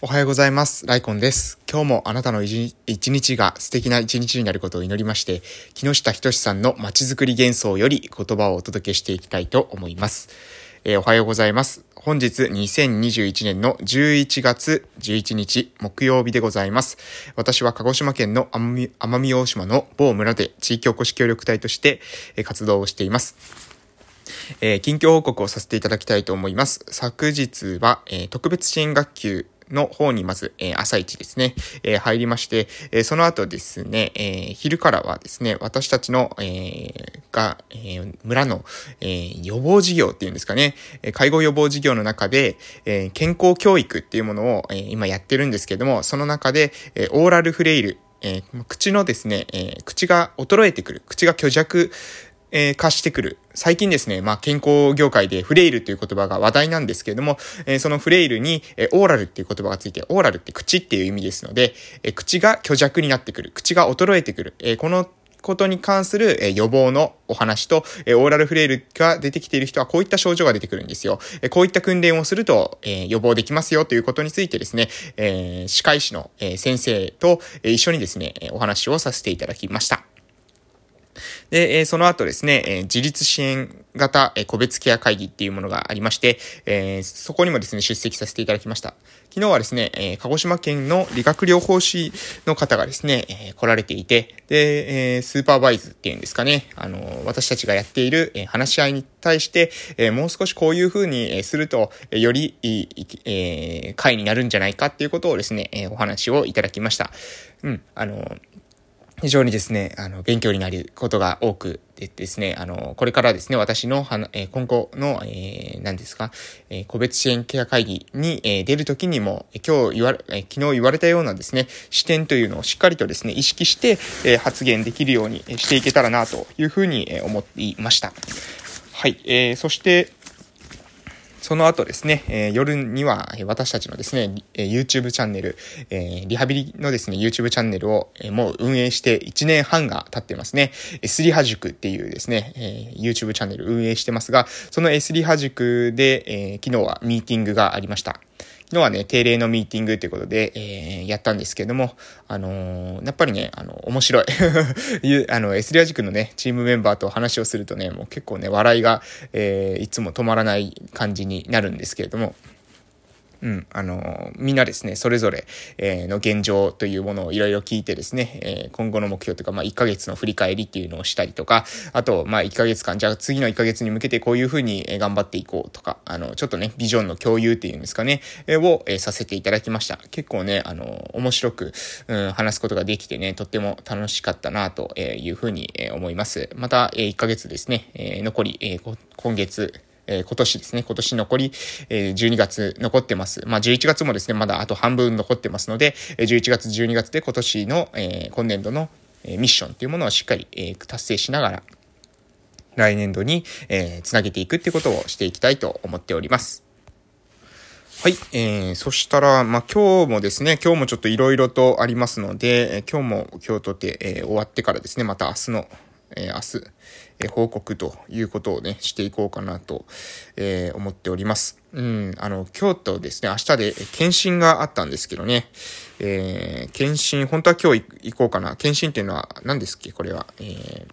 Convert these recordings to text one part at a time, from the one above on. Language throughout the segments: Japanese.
おはようございます。ライコンです。今日もあなたの一日が素敵な一日になることを祈りまして、木下仁さんの街づくり幻想より言葉をお届けしていきたいと思います。えー、おはようございます。本日2021年の11月11日木曜日でございます。私は鹿児島県の奄美大島の某村で地域おこし協力隊として活動をしています。えー、近況報告をさせていただきたいと思います。昨日は、えー、特別支援学級の方にまず、えー、朝一ですね、えー、入りまして、えー、その後ですね、えー、昼からはですね、私たちの、えー、が、えー、村の、えー、予防事業っていうんですかね、介護予防事業の中で、えー、健康教育っていうものを、えー、今やってるんですけども、その中で、えー、オーラルフレイル、えー、口のですね、えー、口が衰えてくる、口が虚弱えー、化してくる。最近ですね、まあ、健康業界でフレイルという言葉が話題なんですけれども、えー、そのフレイルに、えー、オーラルっていう言葉がついて、オーラルって口っていう意味ですので、えー、口が虚弱になってくる。口が衰えてくる。え、このことに関する、え予防のお話と、えオーラルフレイルが出てきている人はこういった症状が出てくるんですよ。えこういった訓練をすると、え予防できますよということについてですね、え歯科医師の、え先生と、え一緒にですね、お話をさせていただきました。で、えその後ですね、え自立支援型、え個別ケア会議っていうものがありまして、えそこにもですね、出席させていただきました。昨日はですね、え鹿児島県の理学療法士の方がですね、え来られていて、で、えスーパーバイズっていうんですかね、あの、私たちがやっている、え話し合いに対して、えもう少しこういう風にすると、よりいい、え会になるんじゃないかっていうことをですね、えお話をいただきました。うん、あの、非常にですね、あの、勉強になることが多くでですね、あの、これからですね、私の、え、今後の、えー、何ですか、えー、個別支援ケア会議に、えー、出るときにも、今日言われ、え、昨日言われたようなですね、視点というのをしっかりとですね、意識して、え、発言できるようにしていけたらな、というふうに、思っていました。はい、えー、そして、その後ですね、えー、夜には私たちのですね、YouTube チャンネル、えー、リハビリのですね、YouTube チャンネルを、え、もう運営して1年半が経ってますね。S リハ塾っていうですね、え YouTube チャンネル運営してますが、その S リハ塾で、え昨日はミーティングがありました。のはね、定例のミーティングということで、えー、やったんですけども、あのー、やっぱりね、あの、面白い。あの、エスリア塾のね、チームメンバーと話をするとね、もう結構ね、笑いが、えー、いつも止まらない感じになるんですけれども、うん、あの、みんなですね、それぞれ、えー、の現状というものをいろいろ聞いてですね、えー、今後の目標というか、まあ、1ヶ月の振り返りっていうのをしたりとか、あと、まあ、1ヶ月間、じゃあ次の1ヶ月に向けてこういうふうに頑張っていこうとか、あの、ちょっとね、ビジョンの共有っていうんですかね、えー、を、えー、させていただきました。結構ね、あの、面白く、うん、話すことができてね、とっても楽しかったな、というふうに思います。また、えー、1ヶ月ですね、えー、残り、えー、今月、えー、今年ですね、今年残り、えー、12月残ってます。まあ、11月もですね、まだあと半分残ってますので、11月、12月で今年の、えー、今年度の、え、ミッションっていうものをしっかり、え、達成しながら、来年度に、えー、つなげていくっていうことをしていきたいと思っております。はい。えー、そしたら、まあ、今日もですね、今日もちょっと色々とありますので、えー、今日も今日とて、えー、終わってからですね、また明日の、えー、明日、えー、報告ということをね、していこうかなと、えー、思っております。うん、あの、今日とですね、明日で検診があったんですけどね、えー、検診、本当は今日行こうかな。検診っていうのは何ですっけ？これは。えー、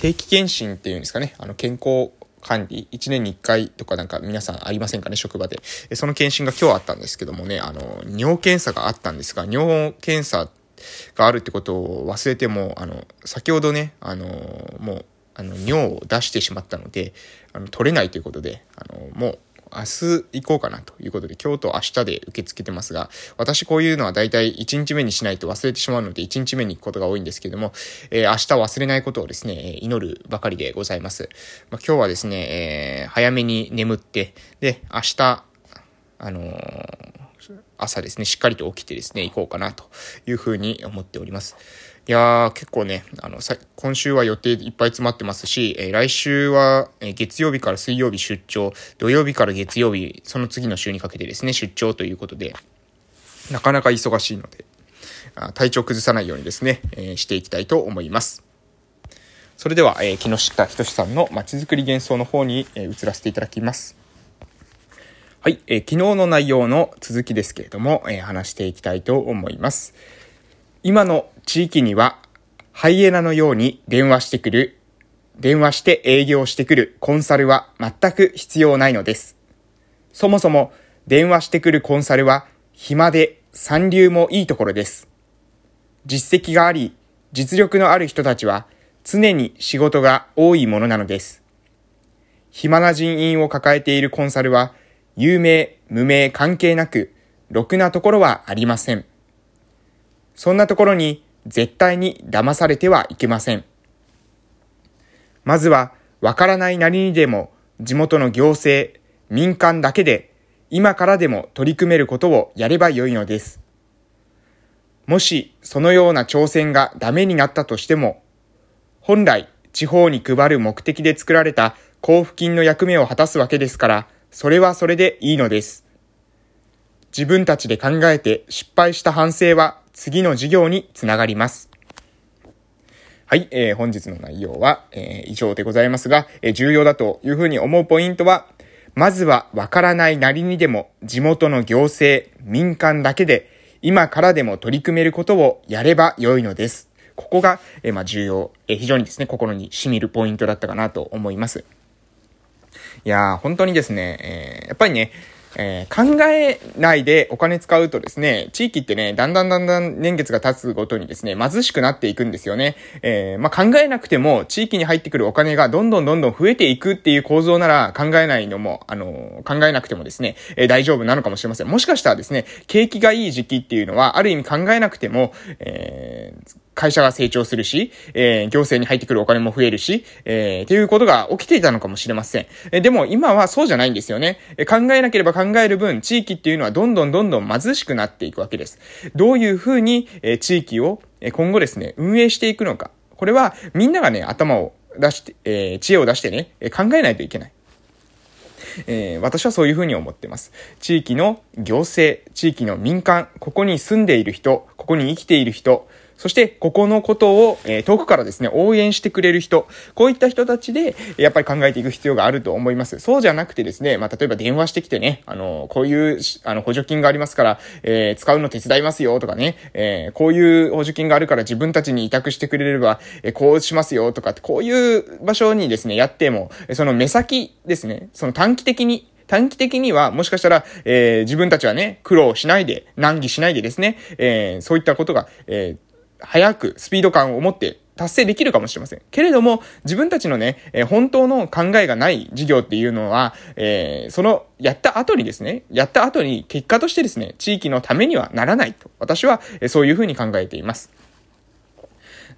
定期検診っていうんですかね。あの、健康管理、1年に1回とかなんか皆さんありませんかね、職場で。その検診が今日あったんですけどもね、あの、尿検査があったんですが、尿検査があるってことを忘れても、あの、先ほどね、あの、もう、あの、尿を出してしまったので、あの、取れないということで、あの、もう、明日行こうかなということで、今日と明日で受け付けてますが、私こういうのは大体1日目にしないと忘れてしまうので、1日目に行くことが多いんですけども、えー、明日忘れないことをですね、祈るばかりでございます。まあ、今日はですね、えー、早めに眠って、で、明日、あの朝ですね、しっかりと起きてですね、行こうかなというふうに思っております。いやー、結構ね、あの、さ、今週は予定いっぱい詰まってますし、えー、来週は、え、月曜日から水曜日出張、土曜日から月曜日、その次の週にかけてですね、出張ということで、なかなか忙しいので、あ体調崩さないようにですね、えー、していきたいと思います。それでは、えー、木下仁さんの街づくり幻想の方に、え、移らせていただきます。はい、えー、昨日の内容の続きですけれども、えー、話していきたいと思います。今の地域には、ハイエナのように電話してくる、電話して営業してくるコンサルは全く必要ないのです。そもそも、電話してくるコンサルは、暇で三流もいいところです。実績があり、実力のある人たちは、常に仕事が多いものなのです。暇な人員を抱えているコンサルは、有名、無名関係なく、ろくなところはありません。そんなところに絶対に騙されてはいけません。まずは、わからないなりにでも、地元の行政、民間だけで、今からでも取り組めることをやればよいのです。もし、そのような挑戦がダメになったとしても、本来、地方に配る目的で作られた交付金の役目を果たすわけですから、それはそれでいいのです。自分たちで考えて失敗した反省は次の授業につながります。はい、えー、本日の内容は、えー、以上でございますが、えー、重要だというふうに思うポイントは、まずはわからないなりにでも地元の行政、民間だけで今からでも取り組めることをやれば良いのです。ここが、えー、まあ、重要、えー、非常にですね、心に染みるポイントだったかなと思います。いやー、本当にですね、えー、やっぱりね、えー、考えないでお金使うとですね、地域ってね、だんだんだんだん年月が経つごとにですね、貧しくなっていくんですよね。えー、まあ、考えなくても、地域に入ってくるお金がどんどんどんどん増えていくっていう構造なら考えないのも、あのー、考えなくてもですね、え、大丈夫なのかもしれません。もしかしたらですね、景気がいい時期っていうのは、ある意味考えなくても、えー、会社が成長するし、えー、行政に入ってくるお金も増えるし、えー、っていうことが起きていたのかもしれません。えー、でも今はそうじゃないんですよね。えー、考えなければ考える分、地域っていうのはどんどんどんどん貧しくなっていくわけです。どういうふうに、えー、地域を、えー、今後ですね、運営していくのか。これはみんながね、頭を出して、えー、知恵を出してね、え考えないといけない。えー、私はそういうふうに思ってます。地域の行政、地域の民間、ここに住んでいる人、ここに生きている人、そして、ここのことを、え、遠くからですね、応援してくれる人、こういった人たちで、やっぱり考えていく必要があると思います。そうじゃなくてですね、まあ、例えば電話してきてね、あの、こういう、あの、補助金がありますから、えー、使うの手伝いますよとかね、えー、こういう補助金があるから自分たちに委託してくれれば、えー、こうしますよとか、こういう場所にですね、やっても、その目先ですね、その短期的に、短期的には、もしかしたら、えー、自分たちはね、苦労しないで、難儀しないでですね、えー、そういったことが、えー、早くスピード感を持って達成できるかもしれません。けれども、自分たちのね、えー、本当の考えがない事業っていうのは、えー、その、やった後にですね、やった後に結果としてですね、地域のためにはならないと、私は、えー、そういうふうに考えています。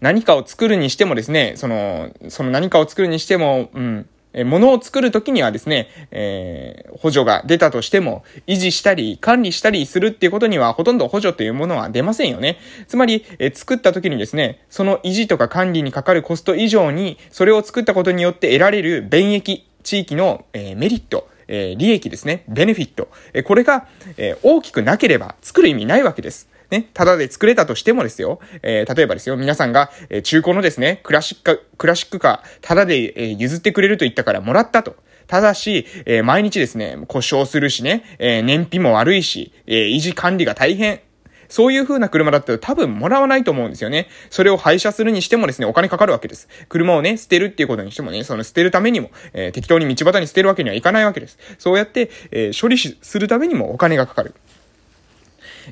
何かを作るにしてもですね、その、その何かを作るにしても、うん、え物を作るときにはですね、えー、補助が出たとしても、維持したり、管理したりするっていうことには、ほとんど補助というものは出ませんよね。つまり、えー、作ったときにですね、その維持とか管理にかかるコスト以上に、それを作ったことによって得られる便益、地域の、え、メリット、え利益ですね、ベネフィット。えこれが、え大きくなければ作る意味ないわけです。ね、ただで作れたとしてもですよ、えー、例えばですよ、皆さんが、えー、中古のですね、クラシック、クラシックカー、ただで、えー、譲ってくれると言ったからもらったと。ただし、えー、毎日ですね、故障するしね、えー、燃費も悪いし、えー、維持管理が大変。そういう風な車だったら多分もらわないと思うんですよね。それを廃車するにしてもですね、お金かかるわけです。車をね、捨てるっていうことにしてもね、その捨てるためにも、えー、適当に道端に捨てるわけにはいかないわけです。そうやって、えー、処理するためにもお金がかかる。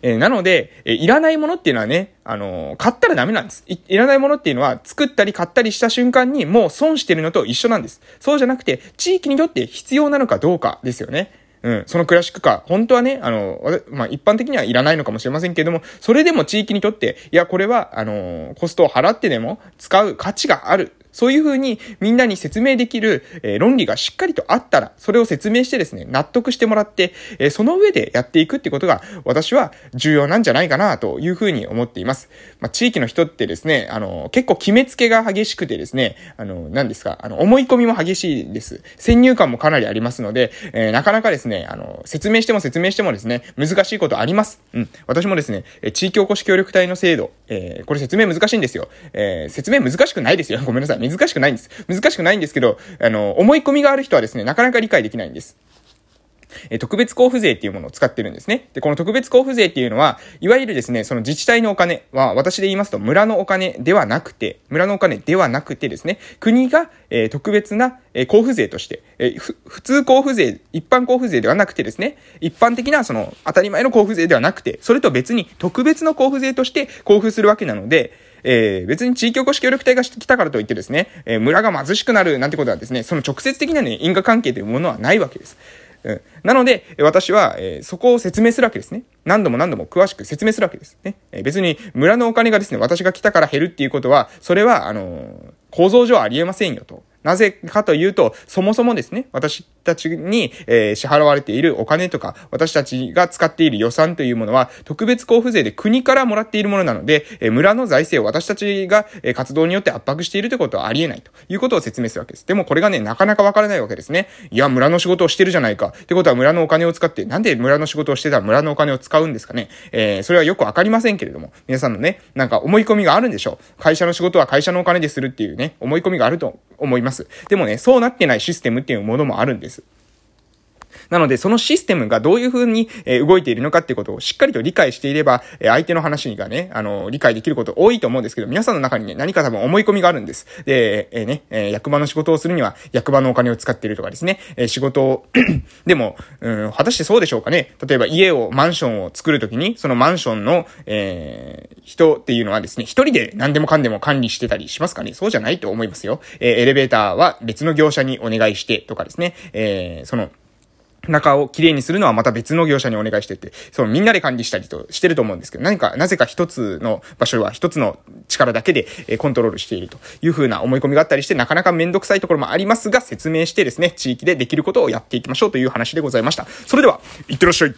えー、なので、えー、いらないものっていうのはね、あのー、買ったらダメなんですい。いらないものっていうのは、作ったり買ったりした瞬間にもう損してるのと一緒なんです。そうじゃなくて、地域にとって必要なのかどうかですよね。うん、そのクラシックカー、本当はね、あの、まあ、一般的にはいらないのかもしれませんけれども、それでも地域にとって、いや、これは、あの、コストを払ってでも使う価値がある。そういうふうにみんなに説明できる、えー、論理がしっかりとあったら、それを説明してですね、納得してもらって、えー、その上でやっていくってことが、私は重要なんじゃないかな、というふうに思っています。まあ、地域の人ってですね、あの、結構決めつけが激しくてですね、あの、何ですか、あの、思い込みも激しいです。先入観もかなりありますので、えー、なかなかですね、あの、説明しても説明してもですね、難しいことあります。うん。私もですね、地域おこし協力隊の制度、えー、これ説明難しいんですよ。えー、説明難しくないですよ。ごめんなさい。難しくないんです。難しくないんですけど、あの、思い込みがある人はですね、なかなか理解できないんです。え特別交付税っていうものを使ってるんですね。で、この特別交付税っていうのは、いわゆるですね、その自治体のお金は、私で言いますと村のお金ではなくて、村のお金ではなくてですね、国が、え、特別な、え、交付税として、えー、普通交付税、一般交付税ではなくてですね、一般的なその当たり前の交付税ではなくて、それと別に特別の交付税として交付するわけなので、えー、別に地域おこし協力隊が来たからといってですね、えー、村が貧しくなるなんてことはですね、その直接的なね、因果関係というものはないわけです。うん。なので、私は、えー、そこを説明するわけですね。何度も何度も詳しく説明するわけです。ね。えー、別に村のお金がですね、私が来たから減るっていうことは、それは、あのー、構造上ありえませんよと。なぜかというと、そもそもですね、私たちに、えー、支払われているお金とか、私たちが使っている予算というものは、特別交付税で国からもらっているものなので、えー、村の財政を私たちが、えー、活動によって圧迫しているということはありえないということを説明するわけです。でもこれがね、なかなかわからないわけですね。いや、村の仕事をしてるじゃないか。ってことは村のお金を使って、なんで村の仕事をしてたら村のお金を使うんですかね。えー、それはよくわかりませんけれども、皆さんのね、なんか思い込みがあるんでしょう。会社の仕事は会社のお金でするっていうね、思い込みがあると思います。でもね、そうなってないシステムっていうものもあるんです。なので、そのシステムがどういう風に、え動いているのかっていうことをしっかりと理解していれば、え相手の話がね、あの、理解できること多いと思うんですけど、皆さんの中にね、何か多分思い込みがあるんです。で、えー、ね、え役場の仕事をするには、役場のお金を使っているとかですね、え仕事を でも、うん、果たしてそうでしょうかね。例えば家を、マンションを作るときに、そのマンションの、えー、人っていうのはですね、一人で何でもかんでも管理してたりしますかねそうじゃないと思いますよ。えー、エレベーターは別の業者にお願いしてとかですね、えー、その、中をきれいにするのはまた別の業者にお願いしてて、そう、みんなで管理したりとしてると思うんですけど、何か、なぜか一つの場所は一つの力だけで、えコントロールしているというふうな思い込みがあったりして、なかなかめんどくさいところもありますが、説明してですね、地域でできることをやっていきましょうという話でございました。それでは、いってらっしゃい